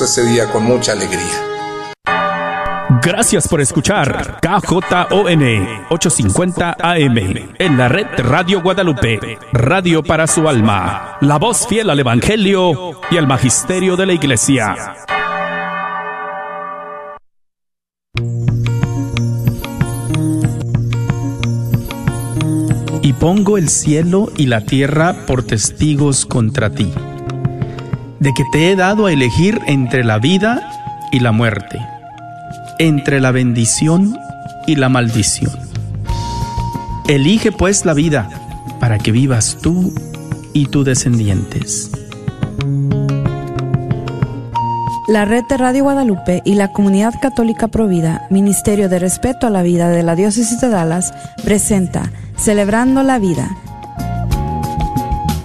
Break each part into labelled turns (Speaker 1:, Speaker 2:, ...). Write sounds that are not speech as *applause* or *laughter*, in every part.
Speaker 1: ese día con mucha alegría.
Speaker 2: Gracias por escuchar KJON 850 AM en la red Radio Guadalupe, radio para su alma, la voz fiel al Evangelio y al Magisterio de la Iglesia. Y pongo el cielo y la tierra por testigos contra ti, de que te he dado a elegir entre la vida y la muerte entre la bendición y la maldición. Elige pues la vida para que vivas tú y tus descendientes.
Speaker 3: La red de Radio Guadalupe y la Comunidad Católica Provida, Ministerio de Respeto a la Vida de la Diócesis de Dallas, presenta Celebrando la Vida.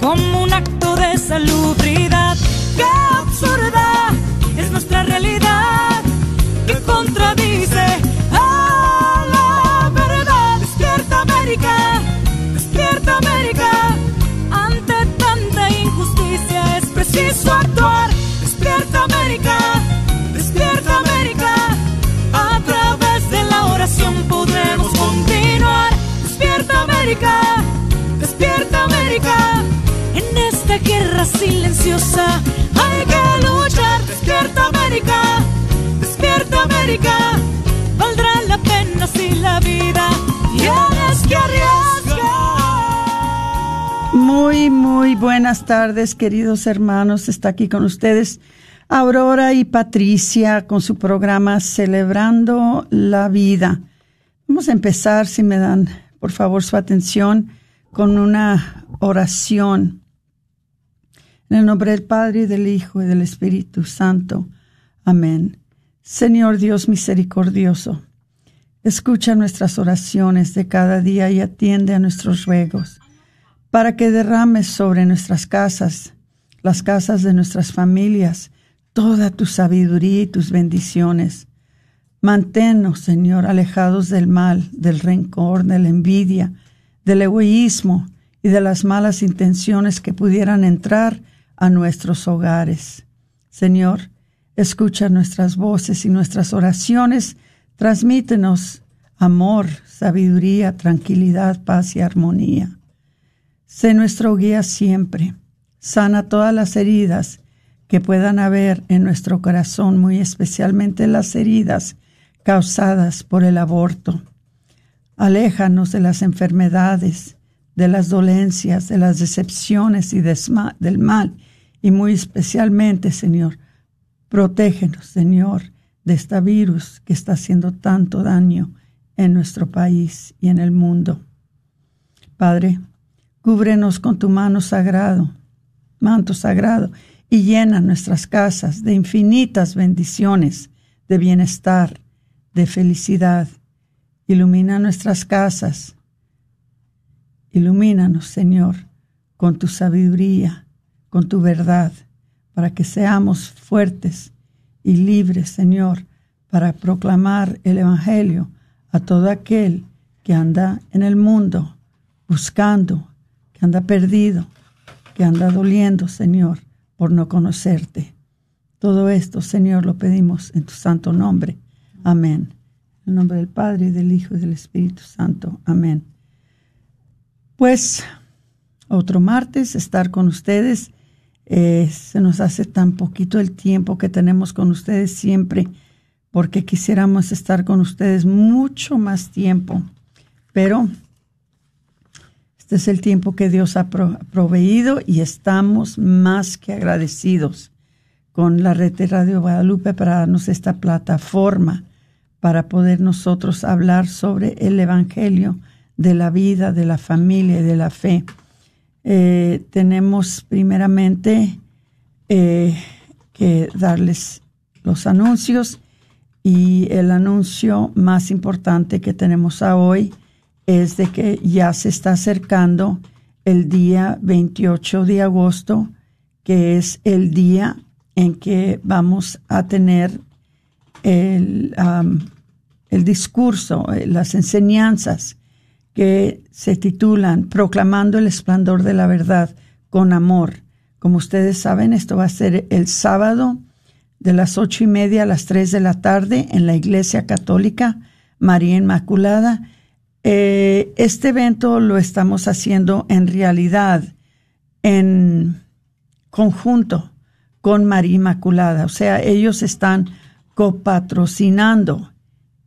Speaker 4: como un acto de salubridad. Silenciosa hay que luchar. Despierta América, despierta América. Valdrá la pena si la vida tienes que arriesgar.
Speaker 5: Muy, muy buenas tardes, queridos hermanos. Está aquí con ustedes Aurora y Patricia con su programa Celebrando la Vida. Vamos a empezar, si me dan por favor su atención, con una oración. En el nombre del Padre, y del Hijo, y del Espíritu Santo. Amén. Señor Dios misericordioso, escucha nuestras oraciones de cada día y atiende a nuestros ruegos, para que derrames sobre nuestras casas, las casas de nuestras familias, toda tu sabiduría y tus bendiciones. Manténnos, Señor, alejados del mal, del rencor, de la envidia, del egoísmo y de las malas intenciones que pudieran entrar a nuestros hogares. Señor, escucha nuestras voces y nuestras oraciones, transmítenos amor, sabiduría, tranquilidad, paz y armonía. Sé nuestro guía siempre. Sana todas las heridas que puedan haber en nuestro corazón, muy especialmente las heridas causadas por el aborto. Aléjanos de las enfermedades, de las dolencias, de las decepciones y del mal y muy especialmente, Señor, protégenos, Señor, de este virus que está haciendo tanto daño en nuestro país y en el mundo. Padre, cúbrenos con tu mano sagrado, manto sagrado, y llena nuestras casas de infinitas bendiciones, de bienestar, de felicidad. Ilumina nuestras casas. Ilumínanos, Señor, con tu sabiduría, con tu verdad, para que seamos fuertes y libres, Señor, para proclamar el Evangelio a todo aquel que anda en el mundo buscando, que anda perdido, que anda doliendo, Señor, por no conocerte. Todo esto, Señor, lo pedimos en tu santo nombre. Amén. En el nombre del Padre, y del Hijo y del Espíritu Santo. Amén. Pues otro martes estar con ustedes eh, se nos hace tan poquito el tiempo que tenemos con ustedes siempre, porque quisiéramos estar con ustedes mucho más tiempo. Pero este es el tiempo que Dios ha proveído y estamos más que agradecidos con la red de Radio Guadalupe para darnos esta plataforma para poder nosotros hablar sobre el Evangelio de la vida, de la familia y de la fe. Eh, tenemos primeramente eh, que darles los anuncios y el anuncio más importante que tenemos a hoy es de que ya se está acercando el día 28 de agosto, que es el día en que vamos a tener el, el discurso, eh, las enseñanzas que se titulan Proclamando el esplendor de la verdad con amor. Como ustedes saben, esto va a ser el sábado de las ocho y media a las tres de la tarde en la Iglesia Católica María Inmaculada. Eh, este evento lo estamos haciendo en realidad en conjunto con María Inmaculada. O sea, ellos están copatrocinando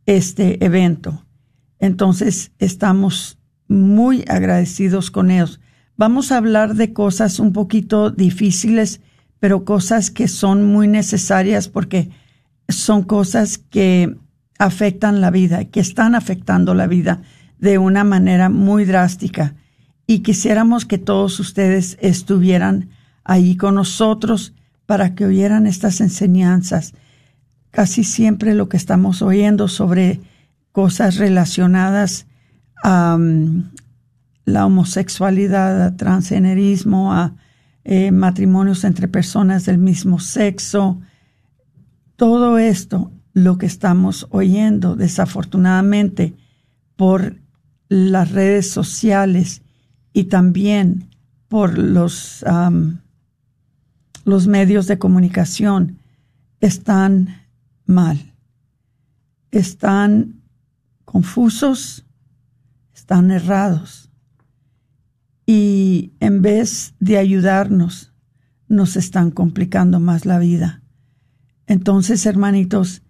Speaker 5: este evento. Entonces, estamos muy agradecidos con ellos. Vamos a hablar de cosas un poquito difíciles, pero cosas que son muy necesarias porque son cosas que afectan la vida, que están afectando la vida de una manera muy drástica. Y quisiéramos que todos ustedes estuvieran ahí con nosotros para que oyeran estas enseñanzas. Casi siempre lo que estamos oyendo sobre cosas relacionadas a mm, la homosexualidad, a transgenerismo, a eh, matrimonios entre personas del mismo sexo. Todo esto, lo que estamos oyendo desafortunadamente por las redes sociales y también por los, los medios de comunicación, están mal. Están confusos, están errados. Y en vez de ayudarnos, nos están complicando más la vida. Entonces, hermanitos,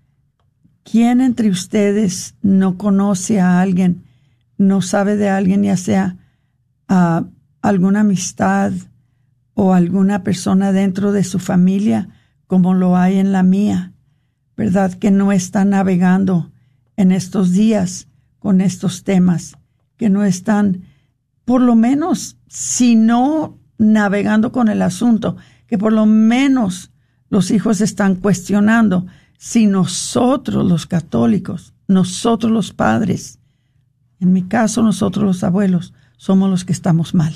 Speaker 5: ¿quién entre ustedes no conoce a alguien, no sabe de alguien, ya sea a alguna amistad o alguna persona dentro de su familia, como lo hay en la mía, ¿verdad? Que no está navegando en estos días con estos temas, que no están, por lo menos, si no navegando con el asunto, que por lo menos los hijos están cuestionando si nosotros los católicos, nosotros los padres, en mi caso nosotros los abuelos, somos los que estamos mal,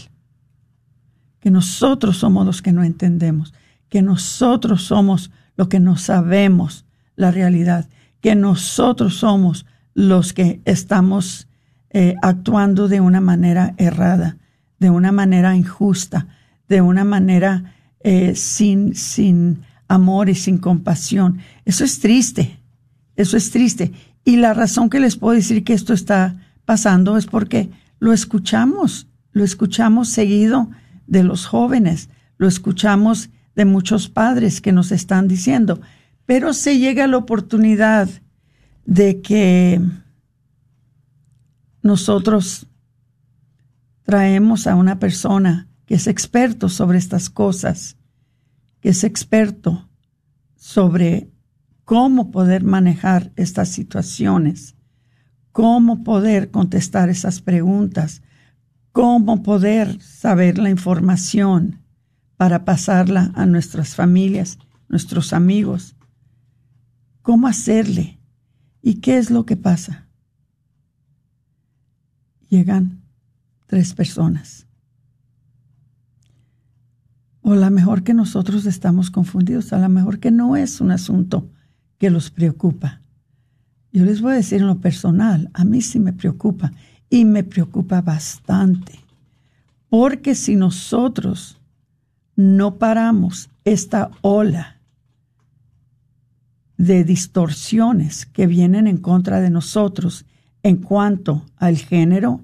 Speaker 5: que nosotros somos los que no entendemos, que nosotros somos los que no sabemos la realidad que nosotros somos los que estamos eh, actuando de una manera errada, de una manera injusta, de una manera eh, sin, sin amor y sin compasión. Eso es triste, eso es triste. Y la razón que les puedo decir que esto está pasando es porque lo escuchamos, lo escuchamos seguido de los jóvenes, lo escuchamos de muchos padres que nos están diciendo, pero se llega la oportunidad de que nosotros traemos a una persona que es experto sobre estas cosas, que es experto sobre cómo poder manejar estas situaciones, cómo poder contestar esas preguntas, cómo poder saber la información para pasarla a nuestras familias, nuestros amigos cómo hacerle. ¿Y qué es lo que pasa? Llegan tres personas. O a lo mejor que nosotros estamos confundidos, a lo mejor que no es un asunto que los preocupa. Yo les voy a decir en lo personal, a mí sí me preocupa y me preocupa bastante. Porque si nosotros no paramos esta ola de distorsiones que vienen en contra de nosotros en cuanto al género,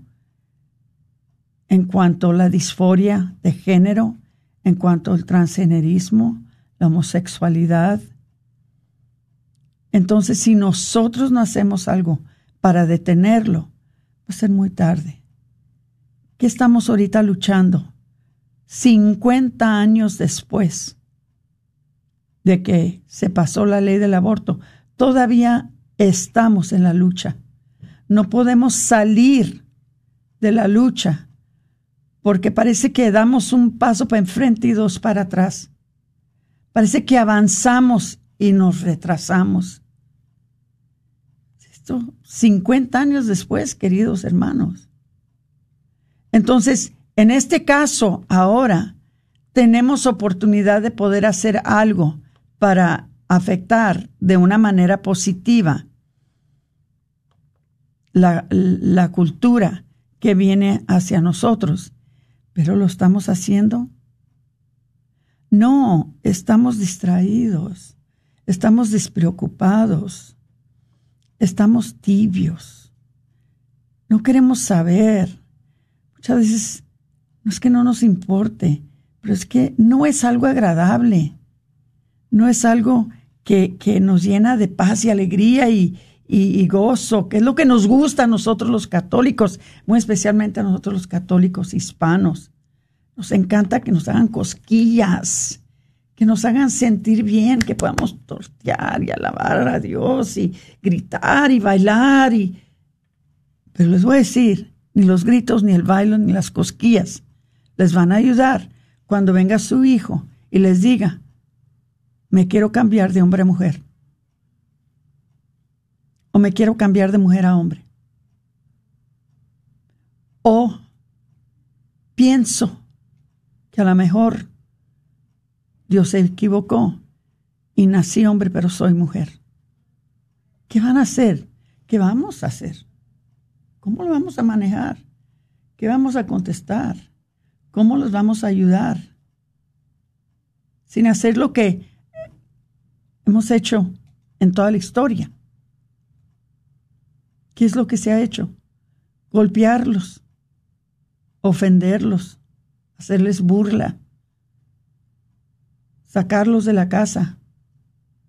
Speaker 5: en cuanto a la disforia de género, en cuanto al transgenerismo, la homosexualidad. Entonces, si nosotros no hacemos algo para detenerlo, va a ser muy tarde. ¿Qué estamos ahorita luchando? 50 años después de que se pasó la ley del aborto, todavía estamos en la lucha. No podemos salir de la lucha porque parece que damos un paso para enfrente y dos para atrás. Parece que avanzamos y nos retrasamos. Esto 50 años después, queridos hermanos. Entonces, en este caso, ahora, tenemos oportunidad de poder hacer algo para afectar de una manera positiva la, la cultura que viene hacia nosotros. Pero lo estamos haciendo. No, estamos distraídos, estamos despreocupados, estamos tibios, no queremos saber. Muchas veces no es que no nos importe, pero es que no es algo agradable, no es algo que, que nos llena de paz y alegría y, y, gozo, que es lo que nos gusta a nosotros los católicos, muy especialmente a nosotros los católicos hispanos. Nos encanta que nos hagan cosquillas, que nos hagan sentir bien, que podamos tortear y alabar a Dios y gritar y bailar. Y... Pero les voy a decir, ni los gritos, ni el baile, ni las cosquillas les van a ayudar cuando venga su hijo y les diga, me quiero cambiar de hombre a mujer o me quiero cambiar de mujer a hombre. O pienso que a lo mejor Dios se equivocó y nací hombre pero soy mujer. ¿Qué van a hacer? ¿Qué vamos a hacer? ¿Cómo lo vamos a manejar? ¿Qué vamos a contestar? ¿Cómo los vamos a ayudar? Sin hacer lo que hemos hecho en toda la historia. ¿Qué es lo que se ha hecho? Golpearlos, ofenderlos, hacerles burla, sacarlos de la casa,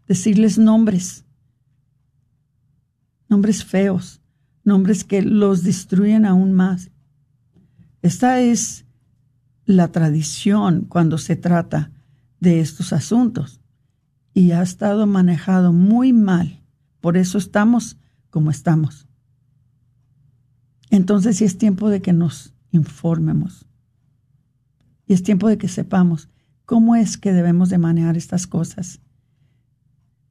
Speaker 5: decirles nombres, nombres feos, nombres que los destruyen aún más. Esta es la tradición cuando se trata de estos asuntos y ha estado manejado muy mal. Por eso estamos como estamos. Entonces sí es tiempo de que nos informemos. Y es tiempo de que sepamos cómo es que debemos de manejar estas cosas.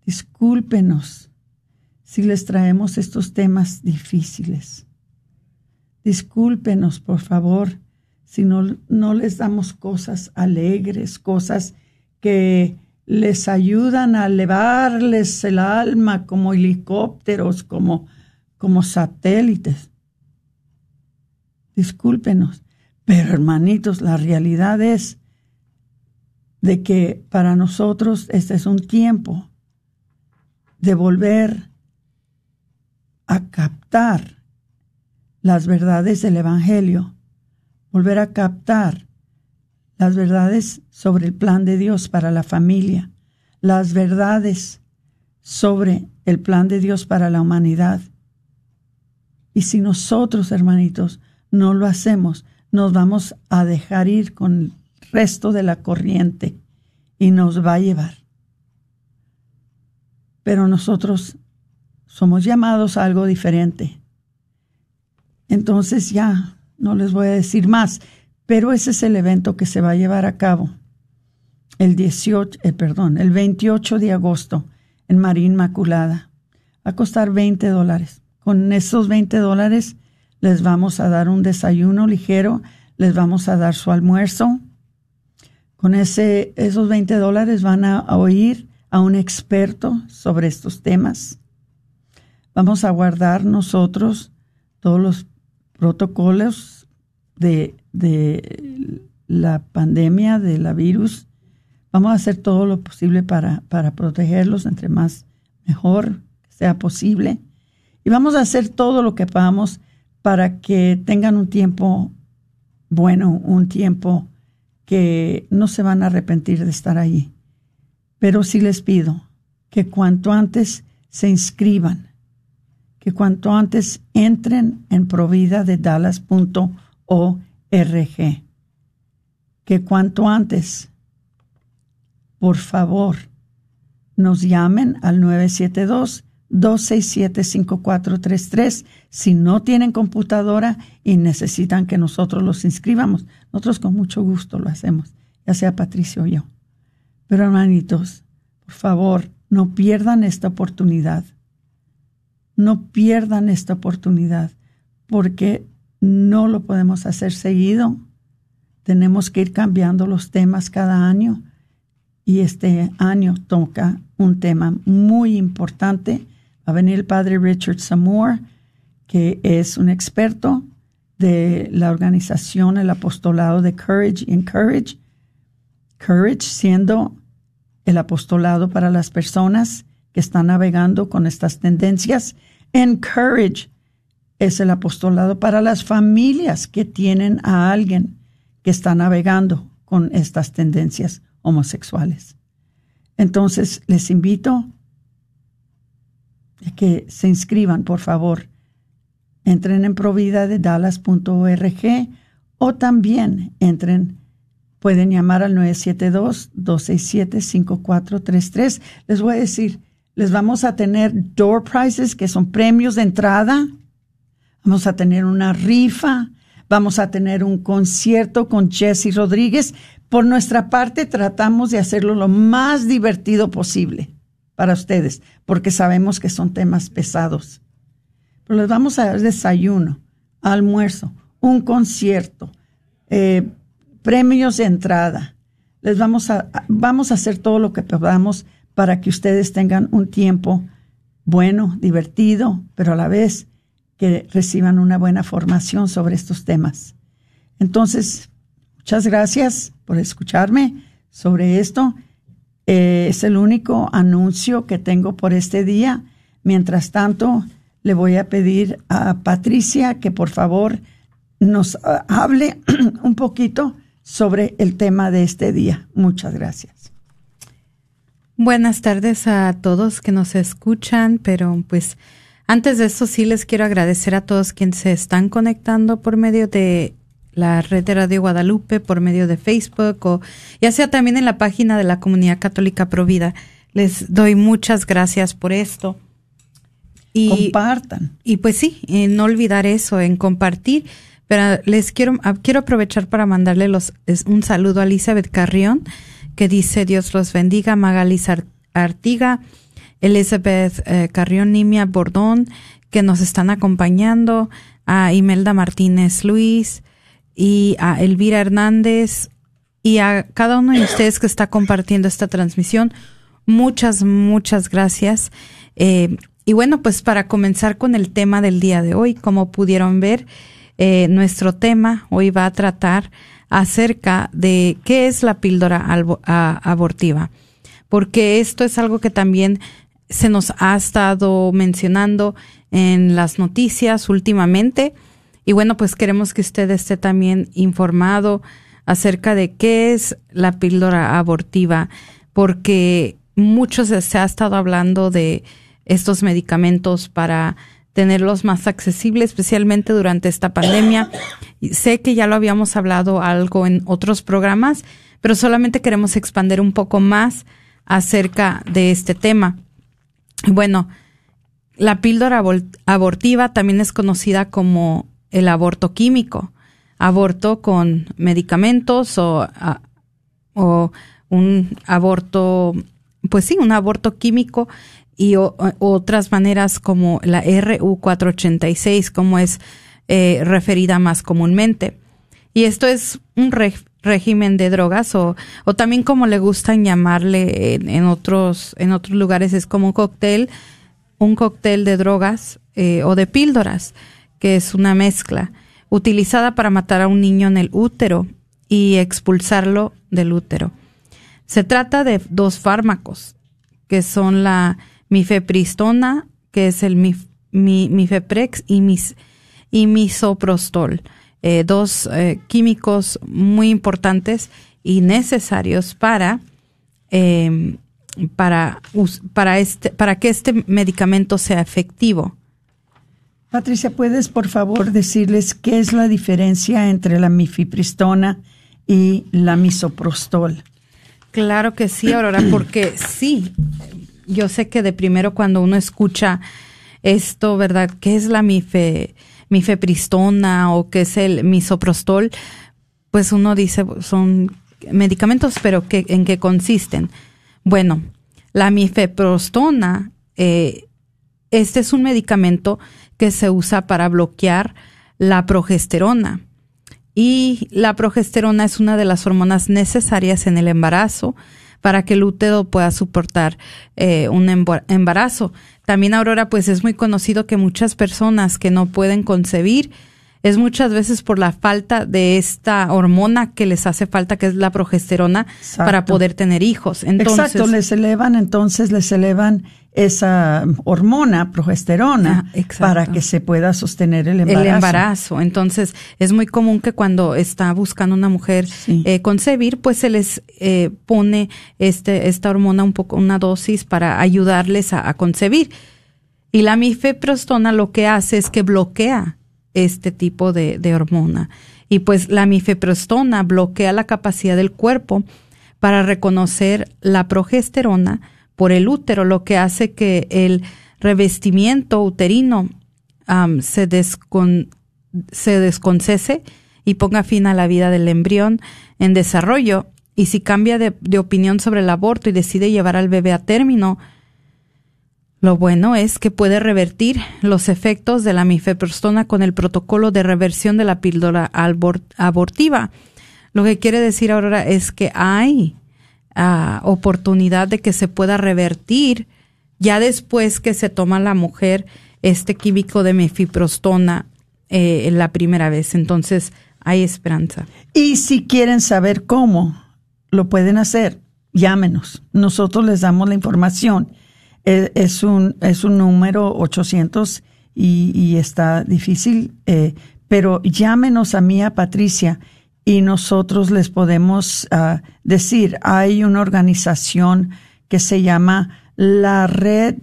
Speaker 5: Discúlpenos si les traemos estos temas difíciles. Discúlpenos, por favor, si no, no les damos cosas alegres, cosas que les ayudan a elevarles el alma como helicópteros, como, como satélites discúlpenos. Pero hermanitos, la realidad es de que para nosotros este es un tiempo de volver a captar las verdades del Evangelio, volver a captar las verdades sobre el plan de Dios para la familia, las verdades sobre el plan de Dios para la humanidad. Y si nosotros, hermanitos, no lo hacemos, nos vamos a dejar ir con el resto de la corriente y nos va a llevar. Pero nosotros somos llamados a algo diferente. Entonces ya no les voy a decir más, pero ese es el evento que se va a llevar a cabo el 18, eh, perdón, el 28 de agosto en María Inmaculada. Va a costar 20 dólares. Con esos 20 dólares les vamos a dar un desayuno ligero, les vamos a dar su almuerzo. Con ese, esos 20 dólares van a, oír a un experto sobre estos temas. Vamos a guardar nosotros todos los protocolos de, de la pandemia, de la virus. Vamos a hacer todo lo posible para, para protegerlos, entre más mejor sea posible. Y vamos a hacer todo lo que podamos para que tengan un tiempo bueno, un tiempo que no se van a arrepentir de estar ahí. Pero sí les pido que cuanto antes se inscriban, que cuanto antes entren en provida dallas.org, que cuanto antes, por favor, nos llamen al 972 267-5433. Si no tienen computadora y necesitan que nosotros los inscribamos, nosotros con mucho gusto lo hacemos, ya sea Patricio o yo. Pero hermanitos, por favor, no pierdan esta oportunidad. No pierdan esta oportunidad porque no lo podemos hacer seguido. Tenemos que ir cambiando los temas cada año y este año toca un tema muy importante. Va a venir el padre Richard Samore, que es un experto de la organización, el apostolado de Courage Encourage. Courage siendo el apostolado para las personas que están navegando con estas tendencias. Encourage es el apostolado para las familias que tienen a alguien que está navegando con estas tendencias homosexuales. Entonces, les invito a que se inscriban, por favor. Entren en providadedalas.org o también entren, pueden llamar al 972-267-5433. Les voy a decir, les vamos a tener door prizes, que son premios de entrada. Vamos a tener una rifa. Vamos a tener un concierto con Jesse Rodríguez. Por nuestra parte, tratamos de hacerlo lo más divertido posible para ustedes, porque sabemos que son temas pesados. Pero les vamos a dar desayuno, almuerzo, un concierto, eh, premios de entrada. Les vamos a, vamos a hacer todo lo que podamos para que ustedes tengan un tiempo bueno, divertido, pero a la vez que reciban una buena formación sobre estos temas. Entonces, muchas gracias por escucharme sobre esto. Eh, es el único anuncio que tengo por este día. Mientras tanto, le voy a pedir a Patricia que por favor nos ah, hable *clears throat* un poquito sobre el tema de este día. Muchas gracias.
Speaker 3: Buenas tardes a todos que nos escuchan, pero pues antes de eso sí les quiero agradecer a todos quienes se están conectando por medio de la red de Radio Guadalupe, por medio de Facebook o ya sea también en la página de la Comunidad Católica Provida. Les doy muchas gracias por esto.
Speaker 5: Y, Compartan.
Speaker 3: Y pues sí, no olvidar eso, en compartir. Pero les quiero, ah, quiero aprovechar para mandarle los, un saludo a Elizabeth Carrión, que dice Dios los bendiga, Magalis Artiga, Elizabeth eh, Carrión Nimia Bordón, que nos están acompañando, a Imelda Martínez Luis y a Elvira Hernández y a cada uno de ustedes que está compartiendo esta transmisión. Muchas, muchas gracias. Eh, y bueno, pues para comenzar con el tema del día de hoy, como pudieron ver, eh, nuestro tema hoy va a tratar acerca de qué es la píldora abortiva, porque esto es algo que también se nos ha estado mencionando en las noticias últimamente. Y bueno, pues queremos que usted esté también informado acerca de qué es la píldora abortiva, porque mucho se, ha estado hablando de estos medicamentos para tenerlos más accesibles, especialmente durante esta pandemia. Sé que ya lo habíamos hablado algo en otros programas, pero solamente queremos expandir un poco más acerca de este tema. Bueno, la píldora abortiva también es conocida como el aborto químico, aborto con medicamentos o, o un aborto, pues sí, un aborto químico y otras maneras como la RU486, como es eh, referida más comúnmente. Y esto es un régimen de drogas o, o también como le gustan llamarle en, otros, en otros lugares, es como un cóctel, un cóctel de drogas eh, o de píldoras, que es una mezcla utilizada para matar a un niño en el útero y expulsarlo del útero. Se trata de dos fármacos, que son la mifepristona, que es el mifeprex, y, mis, y misoprostol, eh, dos eh, químicos muy importantes y necesarios para, em, para, para, este, para que este medicamento sea efectivo.
Speaker 5: Patricia, ¿puedes por favor decirles qué es la diferencia entre la mifepristona y la misoprostol?
Speaker 3: Claro que sí, Aurora, porque sí, yo sé que de primero cuando uno escucha esto, ¿verdad? ¿Qué es la mife, mifepristona o qué es el misoprostol? Pues uno dice, son medicamentos, pero ¿qué, ¿en qué consisten? Bueno, la mifeprostona, eh, este es un medicamento que se usa para bloquear la progesterona. Y la progesterona es una de las hormonas necesarias en el embarazo para que el útero pueda soportar eh, un embarazo. También, Aurora, pues es muy conocido que muchas personas que no pueden concebir es muchas veces por la falta de esta hormona que les hace falta, que es la progesterona, para poder tener hijos.
Speaker 5: Entonces, Exacto, les elevan, entonces les elevan esa hormona, progesterona, ah, para que se pueda sostener el embarazo.
Speaker 3: El embarazo. Entonces, es muy común que cuando está buscando una mujer eh, concebir, pues se les eh, pone este, esta hormona un poco, una dosis para ayudarles a, a concebir. Y la mifeprostona lo que hace es que bloquea este tipo de, de hormona. Y pues la mifeprostona bloquea la capacidad del cuerpo para reconocer la progesterona por el útero, lo que hace que el revestimiento uterino se, descon, se desconcese y ponga fin a la vida del embrión en desarrollo. Y si cambia de, opinión sobre el aborto y decide llevar al bebé a término, lo bueno es que puede revertir los efectos de la mifeprostona con el protocolo de reversión de la píldora abortiva. Lo que quiere decir ahora es que hay oportunidad de que se pueda revertir ya después que se toma la mujer este químico de mifeprostona eh, la primera vez. Entonces hay esperanza.
Speaker 5: Y si quieren saber cómo lo pueden hacer, llámenos. Nosotros les damos la información es, un, es un número 800 y, está difícil, eh, pero llámenos a mí, a Patricia, y nosotros les podemos ah, decir, hay una organización que se llama la Red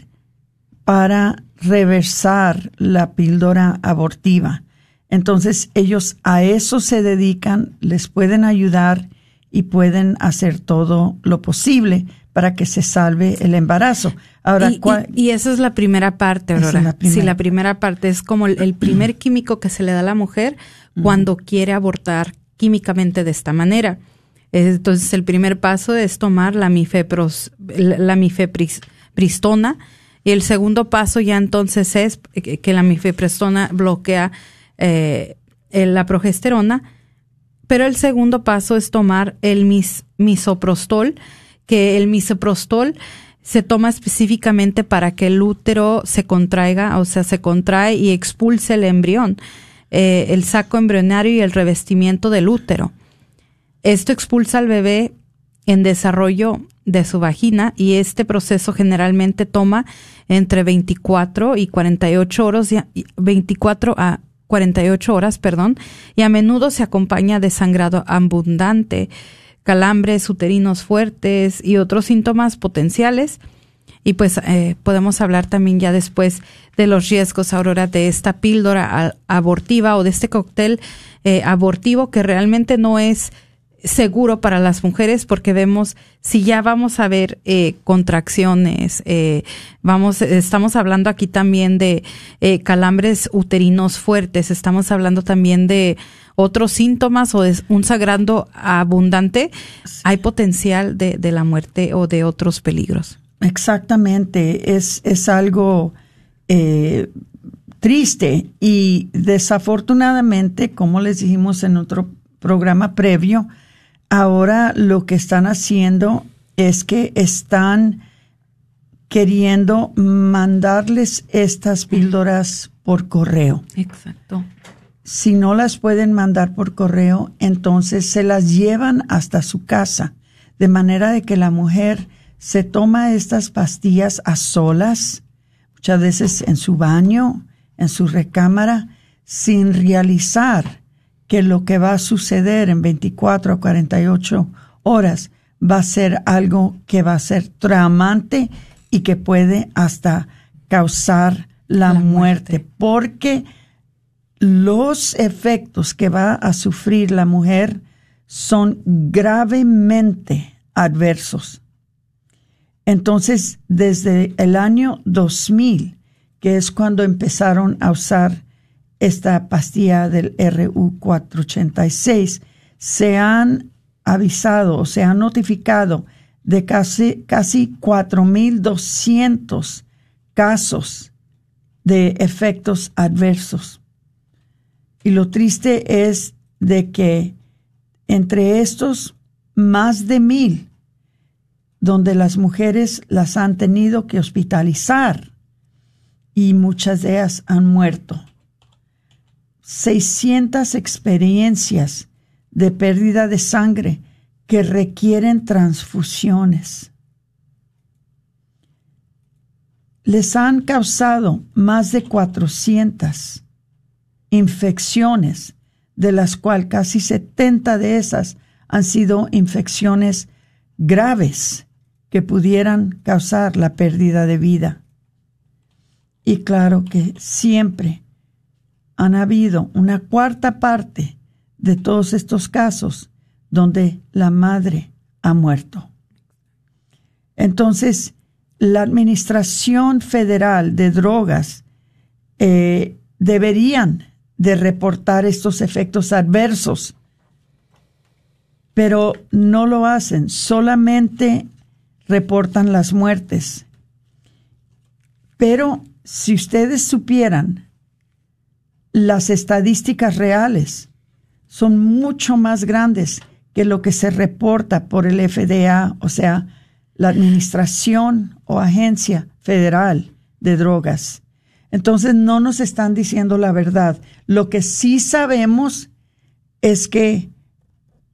Speaker 5: para Reversar la Píldora Abortiva. Entonces ellos a eso se dedican, les pueden ayudar y pueden hacer todo lo posible para que se salve el embarazo.
Speaker 3: Ahora, y, esa es la primera parte, Aurora. La Sí, la primera parte es como el, primer químico que se le da a la mujer cuando quiere abortar químicamente de esta manera. Entonces, el primer paso es tomar la, mifepristona y el segundo paso ya entonces es que la mifepristona bloquea eh, la progesterona, pero el segundo paso es tomar el mis, misoprostol, que el misoprostol se toma específicamente para que el útero se contraiga, o sea, se contrae y expulse el embrión, eh, el saco embrionario y el revestimiento del útero. Esto expulsa al bebé en desarrollo de su vagina y este proceso generalmente toma entre 24 y 48 horas, 24 a 48 horas, perdón, y a menudo se acompaña de sangrado abundante calambres uterinos fuertes y otros síntomas potenciales. Y pues eh, podemos hablar también ya después de los riesgos, Aurora, de esta píldora abortiva o de este cóctel eh, abortivo que realmente no es seguro para las mujeres porque vemos si ya vamos a ver eh, contracciones eh, vamos estamos hablando aquí también de eh, calambres uterinos fuertes estamos hablando también de otros síntomas o de un sagrado abundante hay potencial de, de, la muerte o de otros peligros
Speaker 5: exactamente es es algo triste y desafortunadamente como les dijimos en otro programa previo ahora lo que están haciendo es que están queriendo mandarles estas píldoras por correo.
Speaker 3: Exacto.
Speaker 5: Si no las pueden mandar por correo, entonces se las llevan hasta su casa, de manera de que la mujer se toma estas pastillas a solas, muchas veces en su baño, en su recámara, sin realizar que lo que va a suceder en 24 o 48 horas va a ser algo que va a ser traumante y que puede hasta causar la, muerte. porque los efectos que va a sufrir la mujer son gravemente adversos. Entonces, desde el año 2000, que es cuando empezaron a usar esta pastilla del RU486, se han avisado o se han notificado de casi, casi 4.200 casos de efectos adversos. Y lo triste es de que entre estos, más de mil, donde las mujeres las han tenido que hospitalizar y muchas de ellas han muerto. 600 experiencias de pérdida de sangre que requieren transfusiones. Les han causado más de 400 infecciones, de las cuales casi 70 de esas han sido infecciones graves que pudieran causar la pérdida de vida. Y claro que siempre han habido una cuarta parte de todos estos casos donde la madre ha muerto. Entonces, la Administración Federal de Drogas eh, deberían de reportar estos efectos adversos, pero no lo hacen, solamente reportan las muertes. Pero si ustedes supieran las estadísticas reales, son mucho más grandes que lo que se reporta por el FDA, o sea, la Administración o Agencia Federal de Drogas. Entonces no nos están diciendo la verdad. Lo que sí sabemos es que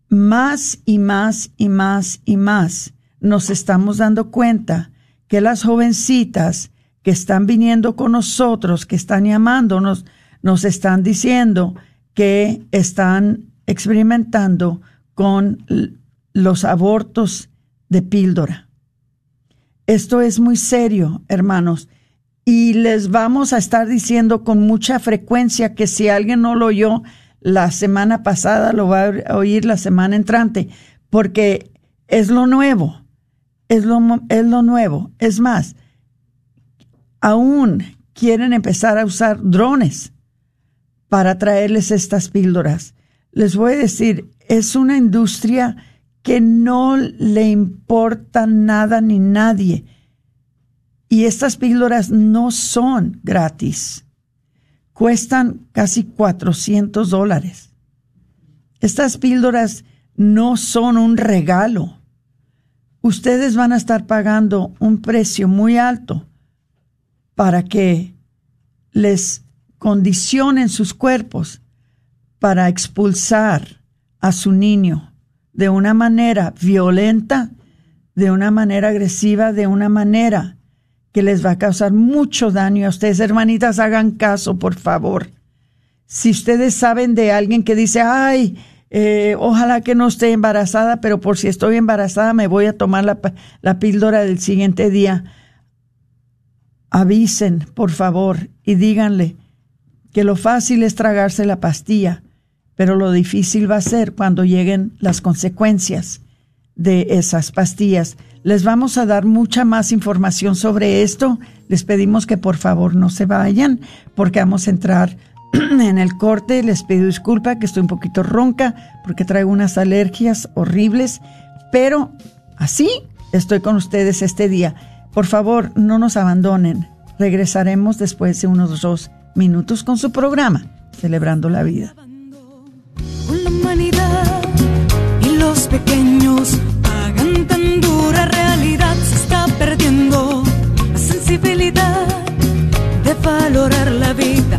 Speaker 5: más y más y más y más nos estamos dando cuenta que las jovencitas que están viniendo con nosotros, que están llamándonos, nos están diciendo que están experimentando con los abortos de píldora. Esto es muy serio, hermanos, y les vamos a estar diciendo con mucha frecuencia que si alguien no lo oyó la semana pasada, lo va a oír la semana entrante, porque es lo nuevo, es lo, es lo nuevo. Es más, aún quieren empezar a usar drones para traerles estas píldoras les voy a decir, es una industria que no le importa nada ni nadie. Y estas píldoras no son gratis. Cuestan casi 400 dólares. Estas píldoras no son un regalo. Ustedes van a estar pagando un precio muy alto para que les condicionen sus cuerpos para expulsar a su niño de una manera violenta, de una manera agresiva, de una manera que les va a causar mucho daño a ustedes. Hermanitas, hagan caso, por favor. Si ustedes saben de alguien que dice, ay, eh, ojalá que no esté embarazada, pero por si estoy embarazada me voy a tomar la, la píldora del siguiente día, avisen, por favor, y díganle que lo fácil es tragarse la pastilla, pero lo difícil va a ser cuando lleguen las consecuencias de esas pastillas. Les vamos a dar mucha más información sobre esto. Les pedimos que por favor no se vayan porque vamos a entrar *clears throat* en el corte. Les pido disculpa que estoy un poquito ronca porque traigo unas alergias horribles, pero así estoy con ustedes este día. Por favor, no nos abandonen. Regresaremos después de unos dos minutos con su programa, Celebrando la Vida
Speaker 4: humanidad y los pequeños pagan tan dura realidad. Se está perdiendo la sensibilidad de valorar la vida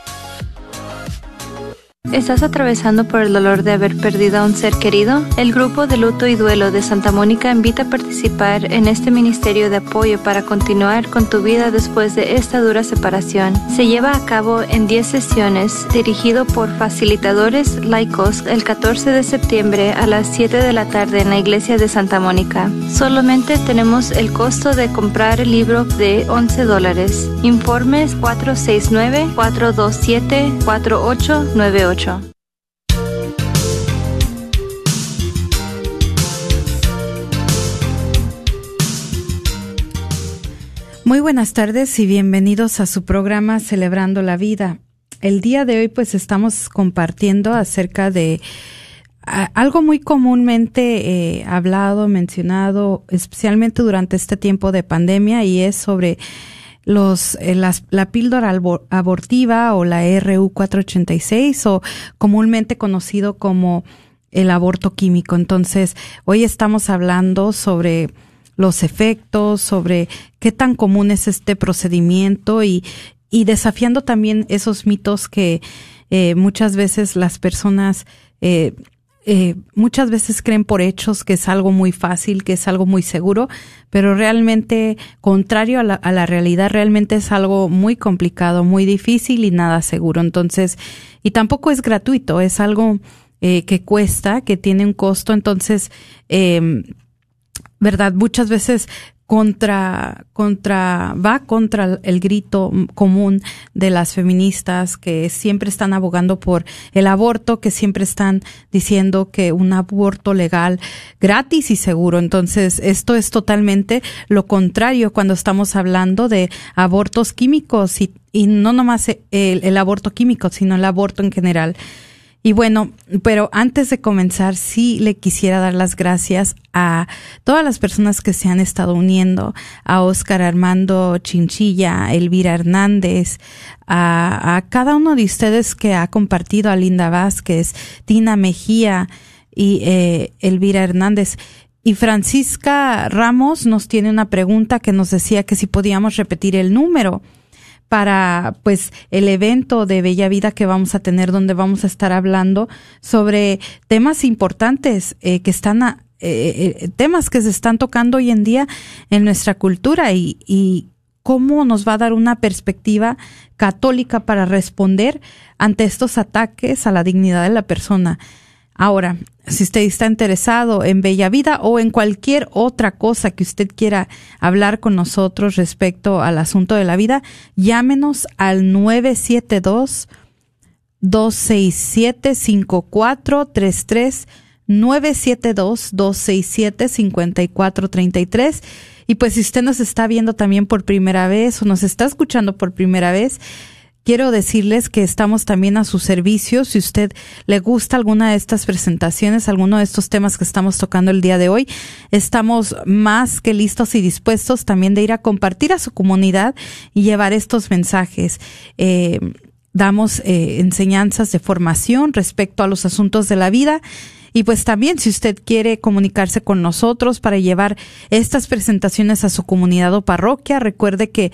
Speaker 6: ¿Estás atravesando por el dolor de haber perdido a un ser querido? El grupo de luto y duelo de Santa Mónica invita a participar en este ministerio de apoyo para continuar con tu vida después de esta dura separación. Se lleva a cabo en 10 sesiones, dirigido por facilitadores laicos el 14 de septiembre a las 7 de la tarde en la iglesia de Santa Mónica. Solamente tenemos el costo de comprar el libro de 11 dólares. Informes 469 427 4898
Speaker 3: muy buenas tardes y bienvenidos a su programa Celebrando la Vida. El día de hoy pues estamos compartiendo acerca de algo muy comúnmente eh, hablado, mencionado, especialmente durante este tiempo de pandemia y es sobre los, eh, las, la píldora abortiva o la RU486 o comúnmente conocido como el aborto químico. Entonces, hoy estamos hablando sobre los efectos, sobre qué tan común es este procedimiento y, y desafiando también esos mitos que eh, muchas veces las personas eh, eh, muchas veces creen por hechos que es algo muy fácil, que es algo muy seguro, pero realmente, contrario a la, a la realidad, realmente es algo muy complicado, muy difícil y nada seguro. Entonces, y tampoco es gratuito, es algo eh, que cuesta, que tiene un costo. Entonces, eh, ¿verdad? Muchas veces contra, contra, va contra el grito común de las feministas que siempre están abogando por el aborto, que siempre están diciendo que un aborto legal, gratis y seguro. Entonces, esto es totalmente lo contrario cuando estamos hablando de abortos químicos y, y no nomás el, el aborto químico, sino el aborto en general. Y bueno, pero antes de comenzar, sí le quisiera dar las gracias a todas las personas que se han estado uniendo, a Oscar Armando Chinchilla, Elvira Hernández, a, a cada uno de ustedes que ha compartido, a Linda Vázquez, Tina Mejía y eh, Elvira Hernández. Y Francisca Ramos nos tiene una pregunta que nos decía que si podíamos repetir el número para pues el evento de Bella Vida que vamos a tener donde vamos a estar hablando sobre temas importantes eh, que están a, eh, eh, temas que se están tocando hoy en día en nuestra cultura y, y cómo nos va a dar una perspectiva católica para responder ante estos ataques a la dignidad de la persona. Ahora, si usted está interesado en Bella Vida o en cualquier otra cosa que usted quiera hablar con nosotros respecto al asunto de la vida, llámenos al 972 267 5433 972 267 5433 y pues si usted nos está viendo también por primera vez o nos está escuchando por primera vez, Quiero decirles que estamos también a su servicio. Si usted le gusta alguna de estas presentaciones, alguno de estos temas que estamos tocando el día de hoy, estamos más que listos y dispuestos también de ir a compartir a su comunidad y llevar estos mensajes. Eh, damos eh, enseñanzas de formación respecto a los asuntos de la vida. Y pues también si usted quiere comunicarse con nosotros para llevar estas presentaciones a su comunidad o parroquia, recuerde que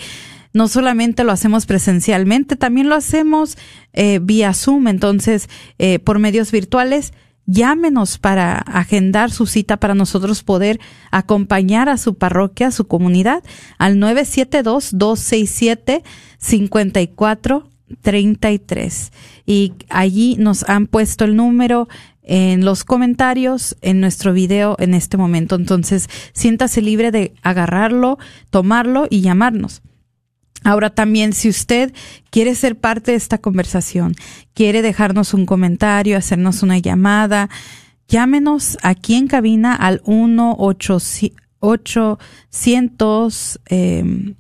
Speaker 3: no solamente lo hacemos presencialmente, también lo hacemos eh, vía Zoom, entonces eh, por medios virtuales. Llámenos para agendar su cita para nosotros poder acompañar a su parroquia, a su comunidad, al 972-267-5433. Y allí nos han puesto el número en los comentarios en nuestro video en este momento. Entonces, siéntase libre de agarrarlo, tomarlo y llamarnos. Ahora también, si usted quiere ser parte de esta conversación, quiere dejarnos un comentario, hacernos una llamada, llámenos aquí en cabina al 1 800 eh,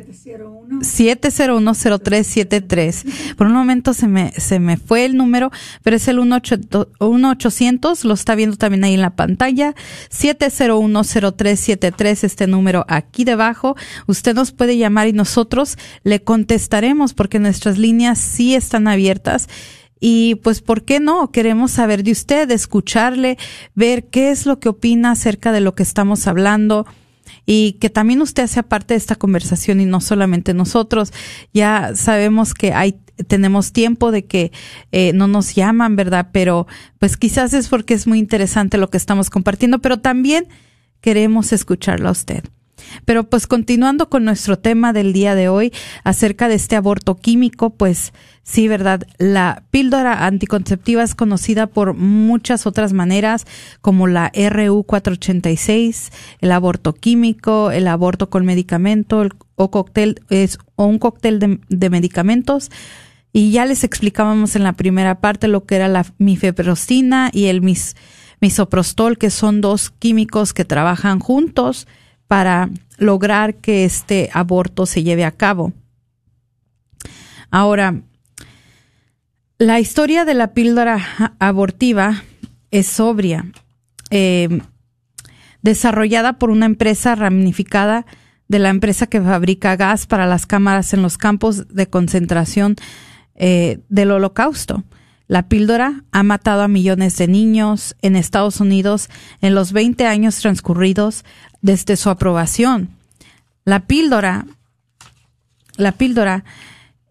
Speaker 3: 701-0373. Por un momento se me, se me fue el número, pero es el 1-800, lo está viendo también ahí en la pantalla. 701-0373, este número aquí debajo. Usted nos puede llamar y nosotros le contestaremos porque nuestras líneas sí están abiertas. Y pues, ¿por qué no? Queremos saber de usted, escucharle, ver qué es lo que opina acerca de lo que estamos hablando y que también usted sea parte de esta conversación y no solamente nosotros. Ya sabemos que hay tenemos tiempo de que eh, no nos llaman, ¿verdad? Pero pues quizás es porque es muy interesante lo que estamos compartiendo, pero también queremos escucharlo a usted. Pero pues continuando con nuestro tema del día de hoy acerca de este aborto químico, pues sí, ¿verdad? La píldora anticonceptiva es conocida por muchas otras maneras, como la RU486, el aborto químico, el aborto con medicamento o cóctel es o un cóctel de, de medicamentos. Y ya les explicábamos en la primera parte lo que era la mifeprostina y el mis, misoprostol, que son dos químicos que trabajan juntos para lograr que este aborto se lleve a cabo. Ahora, la historia de la píldora abortiva es sobria, eh, desarrollada por una empresa ramificada de la empresa que fabrica gas para las cámaras en los campos de concentración eh, del holocausto. La píldora ha matado a millones de niños en Estados Unidos en los 20 años transcurridos desde su aprobación. La píldora, la píldora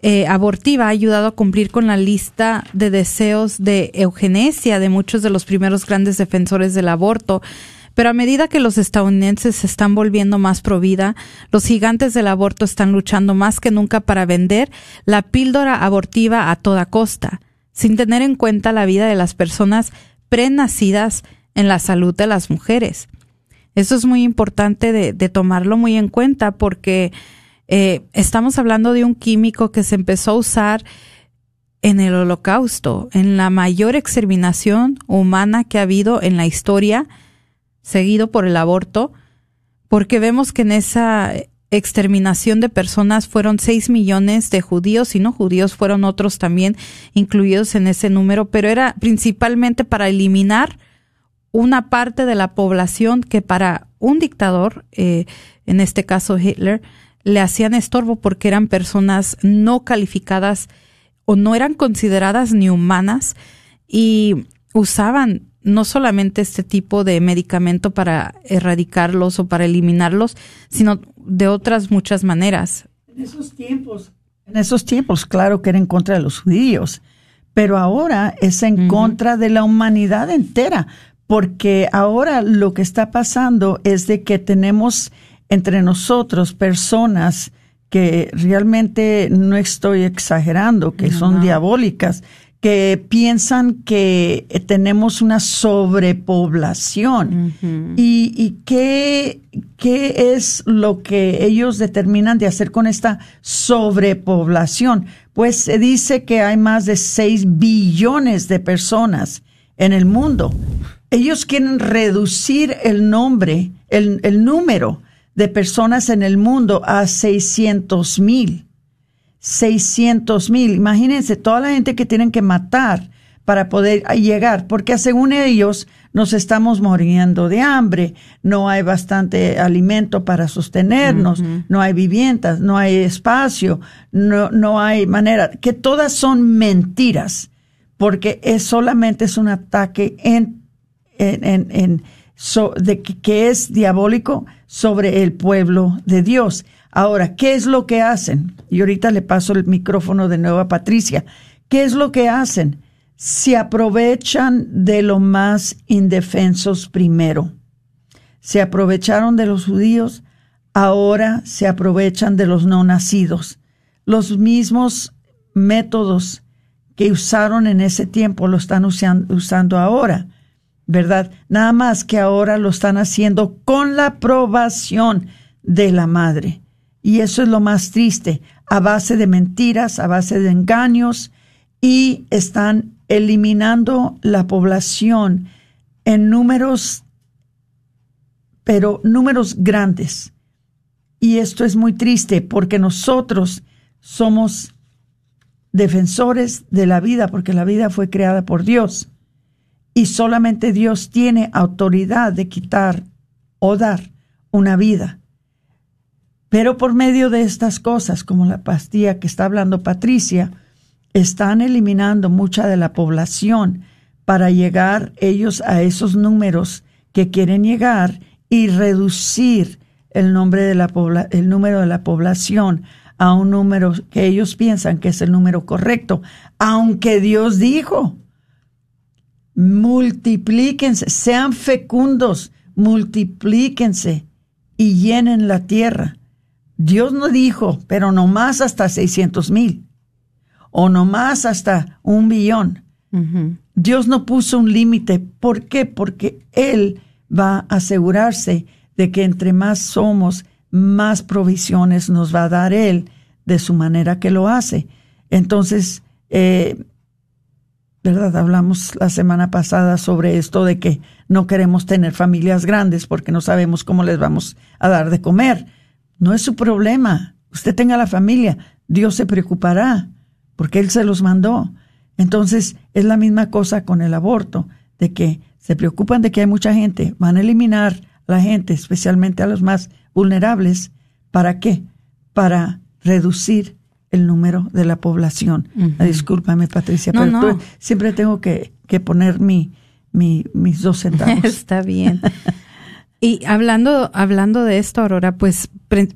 Speaker 3: eh, abortiva ha ayudado a cumplir con la lista de deseos de eugenesia de muchos de los primeros grandes defensores del aborto. Pero a medida que los estadounidenses se están volviendo más pro vida, los gigantes del aborto están luchando más que nunca para vender la píldora abortiva a toda costa, sin tener en cuenta la vida de las personas prenacidas en la salud de las mujeres. Eso es muy importante de, tomarlo muy en cuenta porque eh, estamos hablando de un químico que se empezó a usar en el holocausto, en la mayor exterminación humana que ha habido en la historia, seguido por el aborto, porque vemos que en esa exterminación de personas fueron seis millones de judíos y no judíos fueron otros también incluidos en ese número, pero era principalmente para eliminar una parte de la población que para un dictador, eh, en este caso Hitler, le hacían estorbo porque eran personas no calificadas o no eran consideradas ni humanas y usaban no solamente este tipo de medicamento para erradicarlos o para eliminarlos, sino de otras muchas maneras.
Speaker 5: En esos tiempos, en esos tiempos, claro que era en contra de los judíos, pero ahora es en contra de la humanidad entera, porque ahora lo que está pasando es de que tenemos entre nosotros personas que realmente no estoy exagerando, que son diabólicas, que piensan que tenemos una sobrepoblación. ¿Y, y qué, qué, es lo que ellos determinan de hacer con esta sobrepoblación? Pues se dice que hay más de 6 billones de personas en el mundo ellos quieren reducir el nombre, el, el número de personas en el mundo a 600 mil. 600 mil. Imagínense toda la gente que tienen que matar para poder llegar, porque según ellos nos estamos muriendo de hambre, no hay bastante alimento para sostenernos, no hay viviendas, no hay espacio, no, no hay manera, que todas son mentiras, porque es solamente es un ataque en, en, en, de, que es diabólico sobre el pueblo de Dios. Ahora, ¿qué es lo que hacen? Y ahorita le paso el micrófono de nuevo a Patricia. ¿Qué es lo que hacen? Se aprovechan de lo más indefensos primero. Se aprovecharon de los judíos, ahora se aprovechan de los no nacidos. Los mismos métodos que usaron en ese tiempo lo están usando ahora, ¿verdad? Nada más que ahora lo están haciendo con la aprobación de la madre. Y eso es lo más triste, a base de mentiras, a base de engaños, y están eliminando la población en números, pero números grandes. Y esto es muy triste porque nosotros somos defensores de la vida, porque la vida fue creada por Dios. Y solamente Dios tiene autoridad de quitar o dar una vida. Pero por medio de estas cosas, como la pastilla que está hablando Patricia, están eliminando mucha de la población para llegar ellos a esos números que quieren llegar y reducir el, nombre de la el número de la población a un número que ellos piensan que es el número correcto, aunque Dios dijo, multiplíquense, sean fecundos, multiplíquense y llenen la tierra. Dios no dijo, pero no más hasta 600 mil o no más hasta un billón. Dios no puso un límite. ¿Por qué? Porque Él va a asegurarse de que entre más somos, más provisiones nos va a dar Él de su manera que lo hace. Entonces, eh, ¿verdad? Hablamos la semana pasada sobre esto de que no queremos tener familias grandes porque no sabemos cómo les vamos a dar de comer. No es su problema. Usted tenga la familia, Dios se preocupará, porque Él se los mandó. Entonces, es la misma cosa con el aborto, de que se preocupan de que hay mucha gente, van a eliminar a la gente, especialmente a los más vulnerables. ¿Para qué? Para reducir el número de la población. Discúlpame, Patricia, pero siempre tengo que, que poner mi, mi, mis dos centavos. *laughs*
Speaker 3: Está bien. Y hablando, hablando de esto, Aurora, pues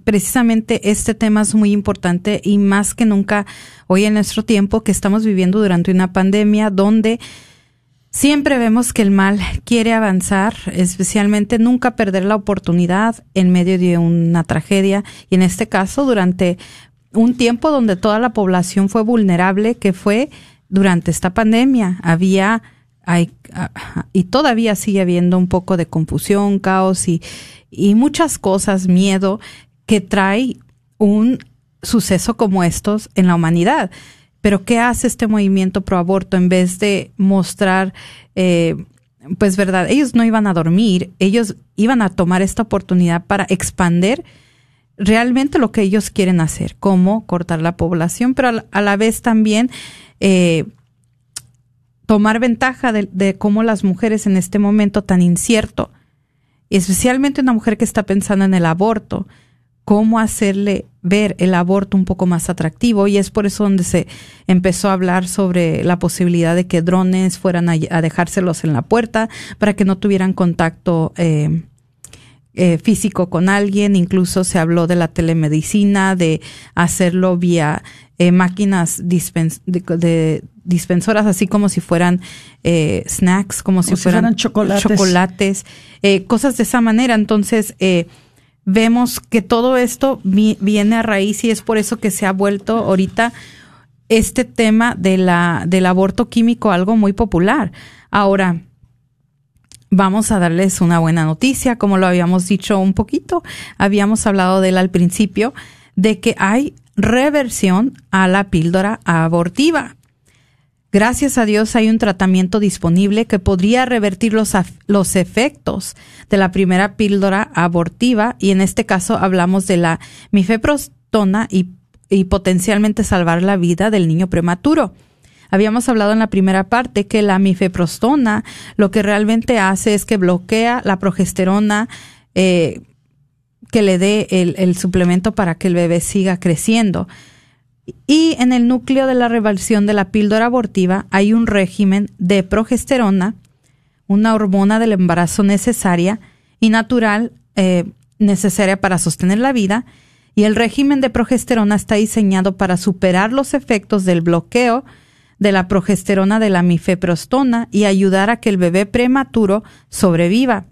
Speaker 3: precisamente este tema es muy importante y más que nunca hoy en nuestro tiempo que estamos viviendo durante una pandemia donde siempre vemos que el mal quiere avanzar, especialmente nunca perder la oportunidad en medio de una tragedia y en este caso durante un tiempo donde toda la población fue vulnerable, que fue durante esta pandemia. Había hay, y todavía sigue habiendo un poco de confusión, caos y, y muchas cosas, miedo que trae un suceso como estos en la humanidad. Pero ¿qué hace este movimiento pro aborto en vez de mostrar, eh, pues verdad, ellos no iban a dormir, ellos iban a tomar esta oportunidad para expander realmente lo que ellos quieren hacer, como cortar la población, pero a la, vez también eh, tomar ventaja de, cómo las mujeres en este momento tan incierto, especialmente una mujer que está pensando en el aborto, cómo hacerle ver el aborto un poco más atractivo. Y es por eso donde se empezó a hablar sobre la posibilidad de que drones fueran a, dejárselos en la puerta para que no tuvieran contacto eh, eh, físico con alguien, incluso se habló de la telemedicina, de hacerlo vía eh, máquinas de, dispensoras, así como si fueran eh, snacks, como, si, fueran, chocolates, chocolates cosas de esa manera. Entonces, vemos que todo esto viene a raíz y es por eso que se ha vuelto ahorita este tema de la, del aborto químico algo muy popular. Ahora, vamos a darles una buena noticia, como lo habíamos dicho un poquito, habíamos hablado de él al principio, de que hay reversión a la píldora abortiva. Gracias a Dios hay un tratamiento disponible que podría revertir los, los efectos de la primera píldora abortiva y en este caso hablamos de la mifeprostona y, y potencialmente salvar la vida del niño prematuro. Habíamos hablado en la primera parte que la mifeprostona lo que realmente hace es que bloquea la progesterona eh, que le dé el, suplemento para que el bebé siga creciendo. Y en el núcleo de la reversión de la píldora abortiva hay un régimen de progesterona, una hormona del embarazo necesaria y natural eh, necesaria para sostener la vida, y el régimen de progesterona está diseñado para superar los efectos del bloqueo de la progesterona de la mifeprostona y ayudar a que el bebé prematuro sobreviva.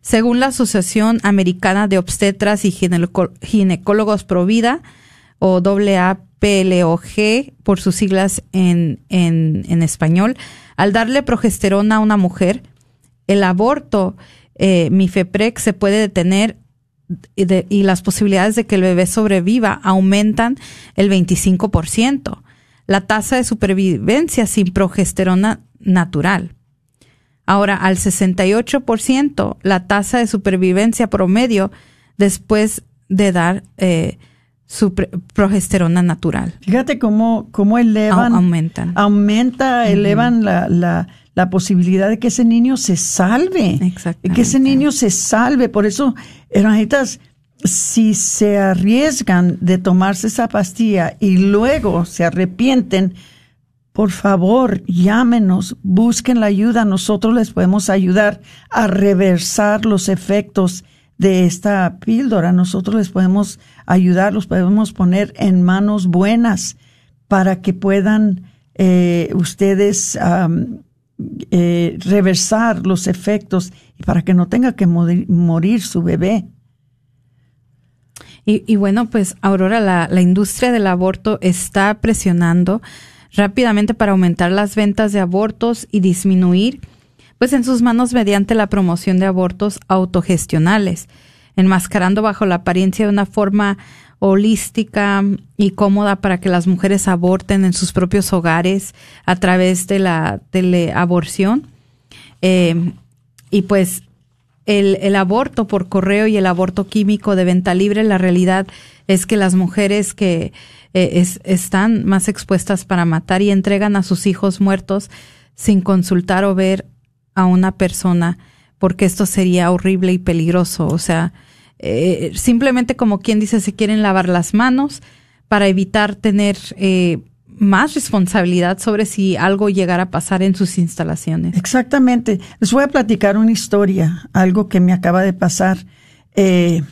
Speaker 3: Según la Asociación Americana de Obstetras y Ginecólogos Provida, o AAPLOG por sus siglas en, en, español, al darle progesterona a una mujer, el aborto eh, se puede detener y, las posibilidades de que el bebé sobreviva aumentan el 25%. La tasa de supervivencia sin progesterona natural. Ahora, al 68%, la tasa de supervivencia promedio después de dar eh, su progesterona natural.
Speaker 5: Fíjate cómo, cómo elevan.
Speaker 3: aumentan.
Speaker 5: Aumenta, elevan la, la, la, posibilidad de que ese niño se salve.
Speaker 3: Exactamente.
Speaker 5: Que ese niño se salve. Por eso, hermanitas, si se arriesgan de tomarse esa pastilla y luego se arrepienten, por favor, llámenos, busquen la ayuda. Nosotros les podemos ayudar a reversar los efectos de esta píldora. Nosotros les podemos ayudar, los podemos poner en manos buenas para que puedan eh, ustedes eh, reversar los efectos y para que no tenga que morir, su bebé.
Speaker 3: Y, bueno, pues Aurora, la, la industria del aborto está presionando rápidamente para aumentar las ventas de abortos y disminuir pues en sus manos mediante la promoción de abortos autogestionales, enmascarando bajo la apariencia de una forma holística y cómoda para que las mujeres aborten en sus propios hogares a través de la teleaborción. Eh, y pues el, el, aborto por correo y el aborto químico de venta libre, la realidad es que las mujeres que eh, están más expuestas para matar y entregan a sus hijos muertos sin consultar o ver a una persona porque esto sería horrible y peligroso. O sea, eh, simplemente como quien dice, se quieren lavar las manos para evitar tener eh, más responsabilidad sobre si algo llegara a pasar en sus instalaciones.
Speaker 5: Exactamente. Les voy a platicar una historia, algo que me acaba de pasar. Eh,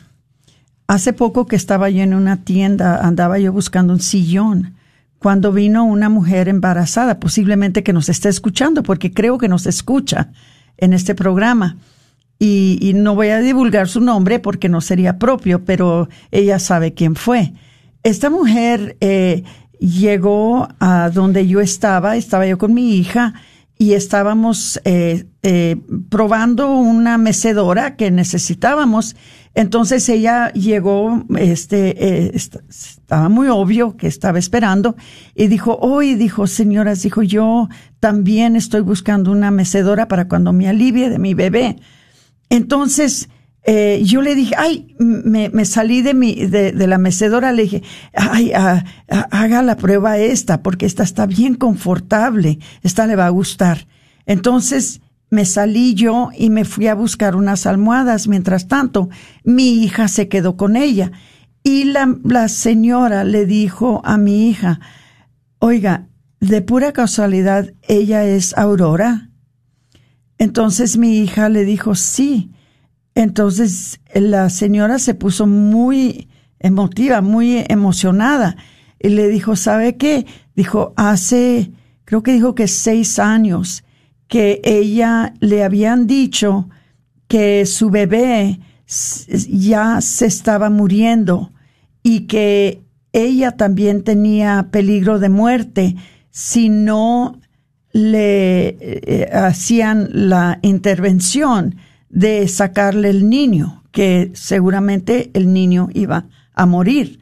Speaker 5: hace poco que estaba yo en una tienda, andaba yo buscando un sillón cuando vino una mujer embarazada, posiblemente que nos esté escuchando, porque creo que nos escucha en este programa. Y, no voy a divulgar su nombre porque no sería propio, pero ella sabe quién fue. Esta mujer eh, llegó a donde yo estaba, estaba yo con mi hija y estábamos eh, eh, probando una mecedora que necesitábamos entonces ella llegó, este, eh, estaba muy obvio que estaba esperando y dijo, hoy, dijo, señoras, dijo, yo también estoy buscando una mecedora para cuando me alivie de mi bebé. Entonces, eh, yo le dije, ay, me, salí de mi, de, de, la mecedora, le dije, ay, haga la prueba esta, porque esta está bien confortable, esta le va a gustar. Entonces, me salí yo y me fui a buscar unas almohadas. Mientras tanto, mi hija se quedó con ella. Y la, la señora le dijo a mi hija, oiga, de pura casualidad, ella es Aurora. Entonces mi hija le dijo, sí. Entonces la señora se puso muy emotiva, muy emocionada. Y le dijo, ¿sabe qué? Dijo, hace, creo que dijo que seis años que ella le habían dicho que su bebé ya se estaba muriendo y que ella también tenía peligro de muerte si no le eh, hacían la intervención de sacarle el niño, que seguramente el niño iba a morir.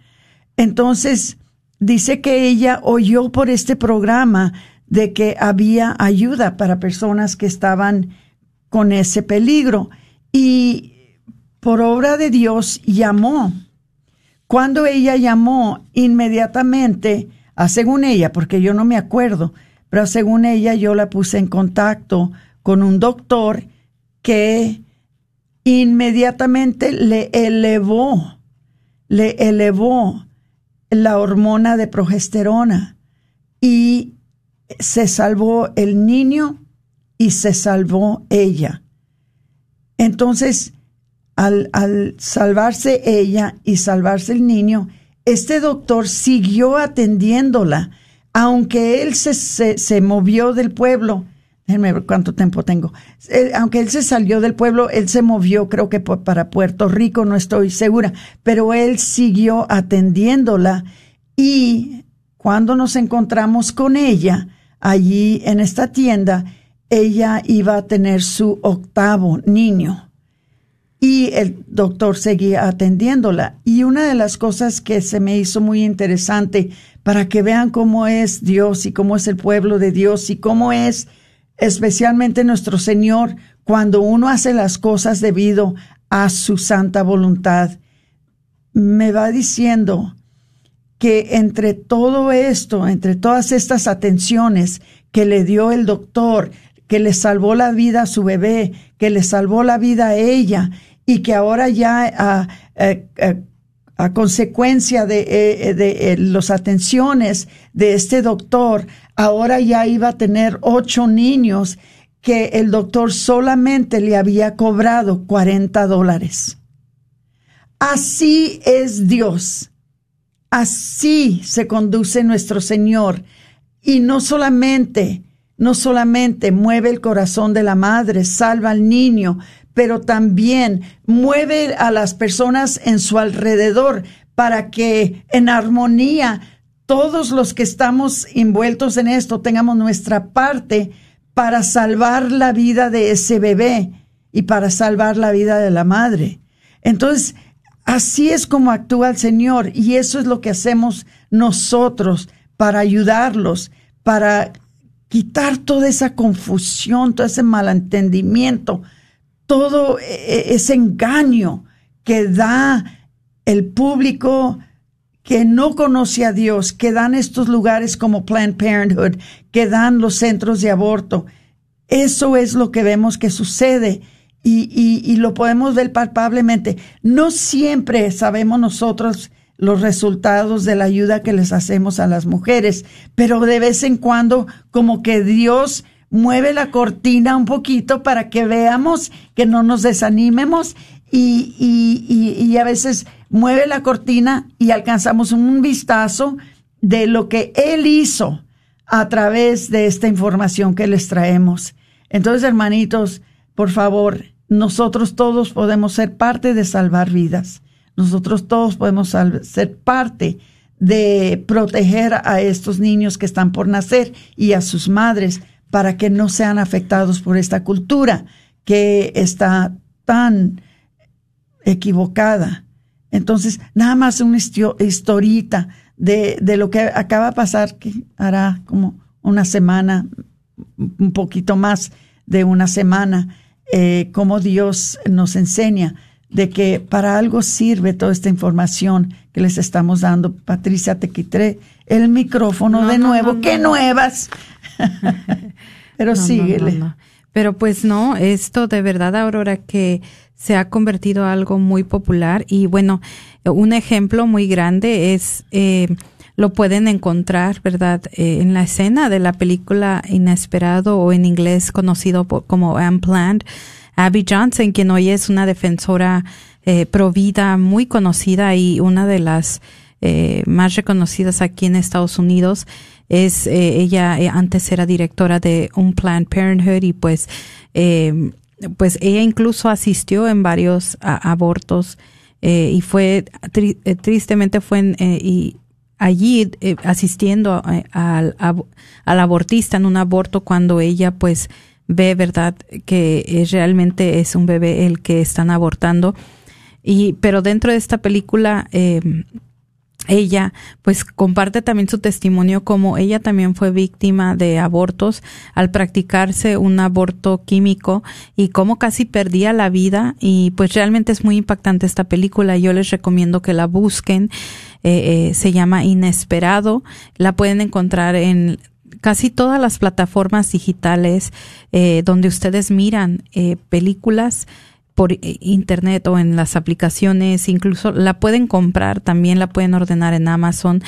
Speaker 5: Entonces, dice que ella oyó por este programa de que había ayuda para personas que estaban con ese peligro. Y por obra de Dios llamó. Cuando ella llamó, inmediatamente, a según ella, porque yo no me acuerdo, pero según ella yo la puse en contacto con un doctor que inmediatamente le elevó, le elevó la hormona de progesterona y se salvó el niño y se salvó ella. Entonces, al, salvarse ella y salvarse el niño, este doctor siguió atendiéndola, aunque él se, se, movió del pueblo. Déjenme ver cuánto tiempo tengo. aunque él se salió del pueblo, él se movió, creo que para Puerto Rico, no estoy segura, pero él siguió atendiéndola y cuando nos encontramos con ella allí en esta tienda, ella iba a tener su octavo niño y el doctor seguía atendiéndola. Y una de las cosas que se me hizo muy interesante para que vean cómo es Dios y cómo es el pueblo de Dios y cómo es especialmente nuestro Señor cuando uno hace las cosas debido a su santa voluntad. Me va diciendo que entre todo esto, entre todas estas atenciones que le dio el doctor, que le salvó la vida a su bebé, que le salvó la vida a ella y que ahora ya a, a, consecuencia de, eh, de, eh, las atenciones de este doctor, ahora ya iba a tener ocho niños que el doctor solamente le había cobrado 40 dólares. Así es Dios. Así se conduce nuestro Señor. Y no solamente no solamente mueve el corazón de la madre, salva al niño, pero también mueve a las personas en su alrededor para que en armonía todos los que estamos envueltos en esto tengamos nuestra parte para salvar la vida de ese bebé y para salvar la vida de la madre. Entonces, así es como actúa el Señor y eso es lo que hacemos nosotros para ayudarlos, para quitar toda esa confusión, todo ese malentendimiento, todo e, e, ese engaño que da el público que no conoce a Dios, que dan estos lugares como Planned Parenthood, que dan los centros de aborto. Eso es lo que vemos que sucede y, y lo podemos ver palpablemente. No siempre sabemos nosotros los resultados de la ayuda que les hacemos a las mujeres, pero de vez en cuando como que Dios mueve la cortina un poquito para que veamos que no nos desanimemos y, y, y, a veces mueve la cortina y alcanzamos un vistazo de lo que Él hizo a través de esta información que les traemos. Entonces, hermanitos, por favor, nosotros todos podemos ser parte de salvar vidas. Nosotros todos podemos ser parte de proteger a estos niños que están por nacer y a sus madres para que no sean afectados por esta cultura que está tan equivocada. Entonces, nada más una historita de, de lo que acaba de pasar, que hará como una semana, un poquito más de una semana, eh, cómo Dios nos enseña de que para algo sirve toda esta información que les estamos dando. Patricia, te quité el micrófono de nuevo. ¡Qué nuevas! *laughs* Pero síguele.
Speaker 3: Pero pues no, esto de verdad, Aurora, que se ha convertido en algo muy popular y bueno, un ejemplo muy grande es, eh, lo pueden encontrar, ¿verdad? Eh, en la escena de la película Inesperado o en inglés conocido como Unplanned Abby Johnson, quien hoy es una defensora eh, provida muy conocida y una de las eh, más reconocidas aquí en Estados Unidos. Es eh, ella eh, antes era directora de un Planned Parenthood y pues eh, pues ella incluso asistió en varios abortos y fue tristemente fue y allí asistiendo al, al abortista en un aborto cuando ella pues ve, ¿verdad?, que realmente es un bebé el que están abortando. Y, pero dentro de esta película, eh, ella pues comparte también su testimonio como ella también fue víctima de abortos al practicarse un aborto químico y cómo casi perdía la vida. Y pues realmente es muy impactante esta película. Yo les recomiendo que la busquen. Eh, eh, se llama Inesperado. La pueden encontrar en casi todas las plataformas digitales eh, donde ustedes miran películas por eh, internet o en las aplicaciones, incluso la pueden comprar, también la pueden ordenar en Amazon.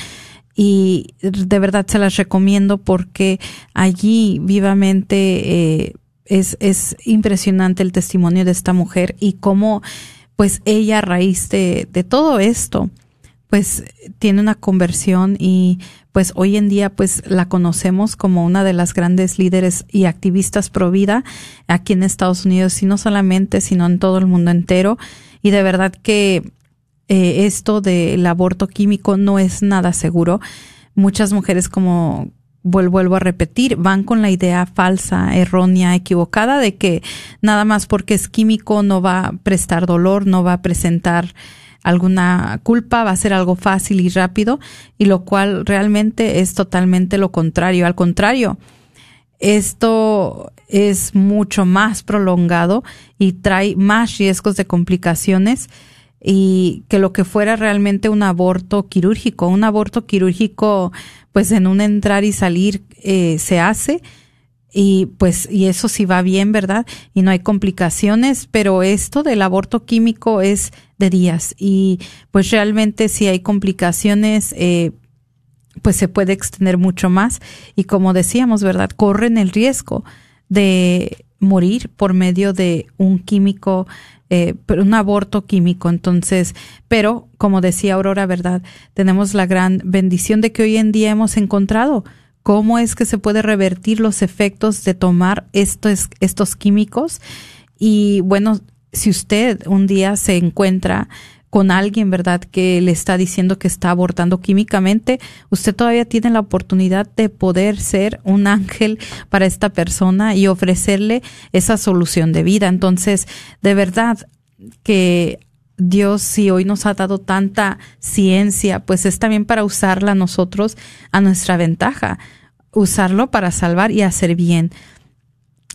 Speaker 3: Y de verdad se las recomiendo porque allí vivamente es, es impresionante el testimonio de esta mujer y cómo pues ella a raíz de, de todo esto pues tiene una conversión y pues hoy en día pues la conocemos como una de las grandes líderes y activistas pro vida aquí en Estados Unidos y no solamente sino en todo el mundo entero. Y de verdad que eh, esto del aborto químico no es nada seguro. Muchas mujeres como vuelvo a repetir, van con la idea falsa, errónea, equivocada de que nada más porque es químico no va a prestar dolor, no va a presentar alguna culpa, va a ser algo fácil y rápido, y lo cual realmente es totalmente lo contrario. Al contrario, esto es mucho más prolongado y trae más riesgos de complicaciones y que lo que fuera realmente un aborto quirúrgico. Un aborto quirúrgico, pues en un entrar y salir eh, se hace y pues y eso sí va bien, ¿verdad? Y no hay complicaciones, pero esto del aborto químico es de días y pues realmente si hay complicaciones eh, pues se puede extender mucho más y como decíamos, ¿verdad? Corren el riesgo de morir por medio de un químico, eh, un aborto químico. Entonces, pero como decía Aurora, ¿verdad? Tenemos la gran bendición de que hoy en día hemos encontrado cómo es que se puede revertir los efectos de tomar estos, estos químicos. Y bueno, si usted un día se encuentra con alguien, ¿verdad?, que le está diciendo que está abortando químicamente, usted todavía tiene la oportunidad de poder ser un ángel para esta persona y ofrecerle esa solución de vida. Entonces, de verdad que Dios, si hoy nos ha dado tanta ciencia, pues es también para usarla nosotros a nuestra ventaja, usarlo para salvar y hacer bien.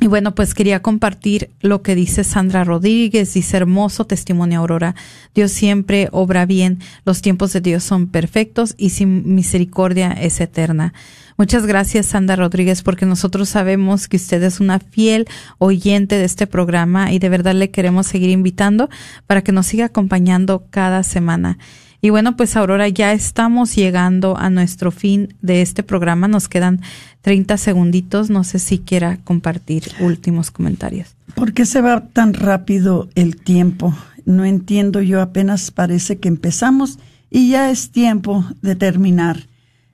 Speaker 3: Y bueno, pues quería compartir lo que dice Sandra Rodríguez, dice hermoso testimonio Aurora. Dios siempre obra bien, los tiempos de Dios son perfectos y sin misericordia es eterna. Muchas gracias, Sandra Rodríguez, porque nosotros sabemos que usted es una fiel oyente de este programa y de verdad le queremos seguir invitando para que nos siga acompañando cada semana. Y bueno, pues Aurora, ya estamos llegando a nuestro fin de este programa. Nos quedan 30 segunditos. No sé si quiera compartir últimos comentarios.
Speaker 5: ¿Por qué se va tan rápido el tiempo? No entiendo yo, apenas parece que empezamos y ya es tiempo de terminar.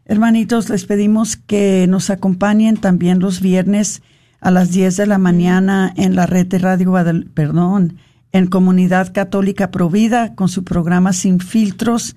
Speaker 5: Hermanitos, les pedimos que nos acompañen también los viernes a las 10 de la mañana en la red de Radio Guadalajara, perdón, en Comunidad Católica Provida con su programa Sin Filtros.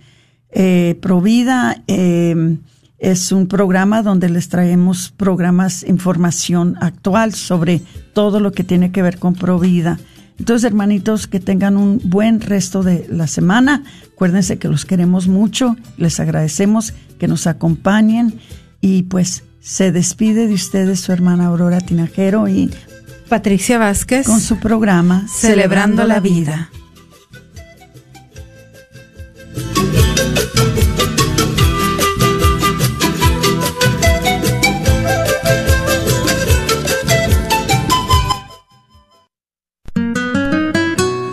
Speaker 5: Eh, Provida eh, es un programa donde les traemos programas, información actual sobre todo lo que tiene que ver con Provida. Entonces, hermanitos, que tengan un buen resto de la semana. Acuérdense que los queremos mucho, les agradecemos que nos acompañen y pues se despide de ustedes su hermana Aurora Tinajero y
Speaker 3: Patricia Vázquez
Speaker 5: con su programa
Speaker 3: Celebrando la Vida.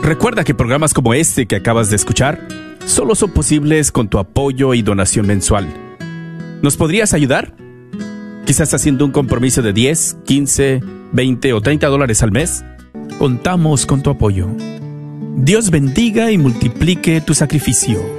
Speaker 2: Recuerda que programas como este que acabas de escuchar solo son posibles con tu apoyo y donación mensual. ¿Nos podrías ayudar? Quizás haciendo un compromiso de 10, 15, 20 o 30 dólares al mes, contamos con tu apoyo. Dios bendiga y multiplique tu sacrificio.